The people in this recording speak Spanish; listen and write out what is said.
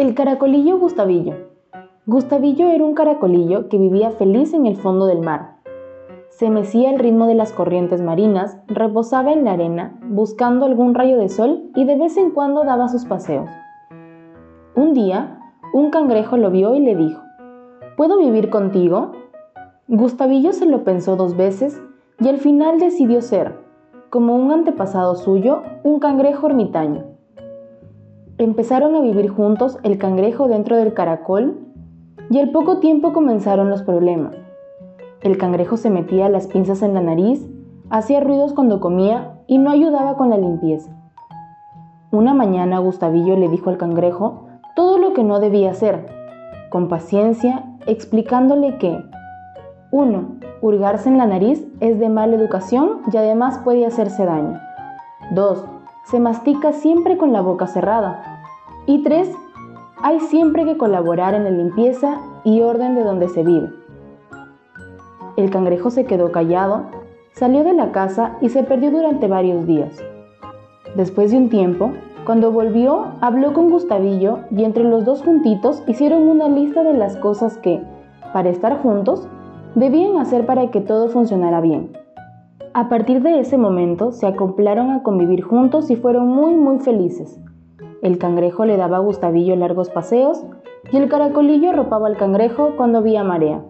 El caracolillo Gustavillo. Gustavillo era un caracolillo que vivía feliz en el fondo del mar. Se mecía al ritmo de las corrientes marinas, reposaba en la arena, buscando algún rayo de sol y de vez en cuando daba sus paseos. Un día, un cangrejo lo vio y le dijo, ¿Puedo vivir contigo? Gustavillo se lo pensó dos veces y al final decidió ser, como un antepasado suyo, un cangrejo ermitaño. Empezaron a vivir juntos el cangrejo dentro del caracol y al poco tiempo comenzaron los problemas. El cangrejo se metía las pinzas en la nariz, hacía ruidos cuando comía y no ayudaba con la limpieza. Una mañana Gustavillo le dijo al cangrejo todo lo que no debía hacer, con paciencia, explicándole que 1. Hurgarse en la nariz es de mala educación y además puede hacerse daño. 2. Se mastica siempre con la boca cerrada. Y 3. Hay siempre que colaborar en la limpieza y orden de donde se vive. El cangrejo se quedó callado, salió de la casa y se perdió durante varios días. Después de un tiempo, cuando volvió, habló con Gustavillo y entre los dos juntitos hicieron una lista de las cosas que, para estar juntos, debían hacer para que todo funcionara bien. A partir de ese momento se acoplaron a convivir juntos y fueron muy muy felices. El cangrejo le daba a Gustavillo largos paseos y el caracolillo arropaba al cangrejo cuando había marea.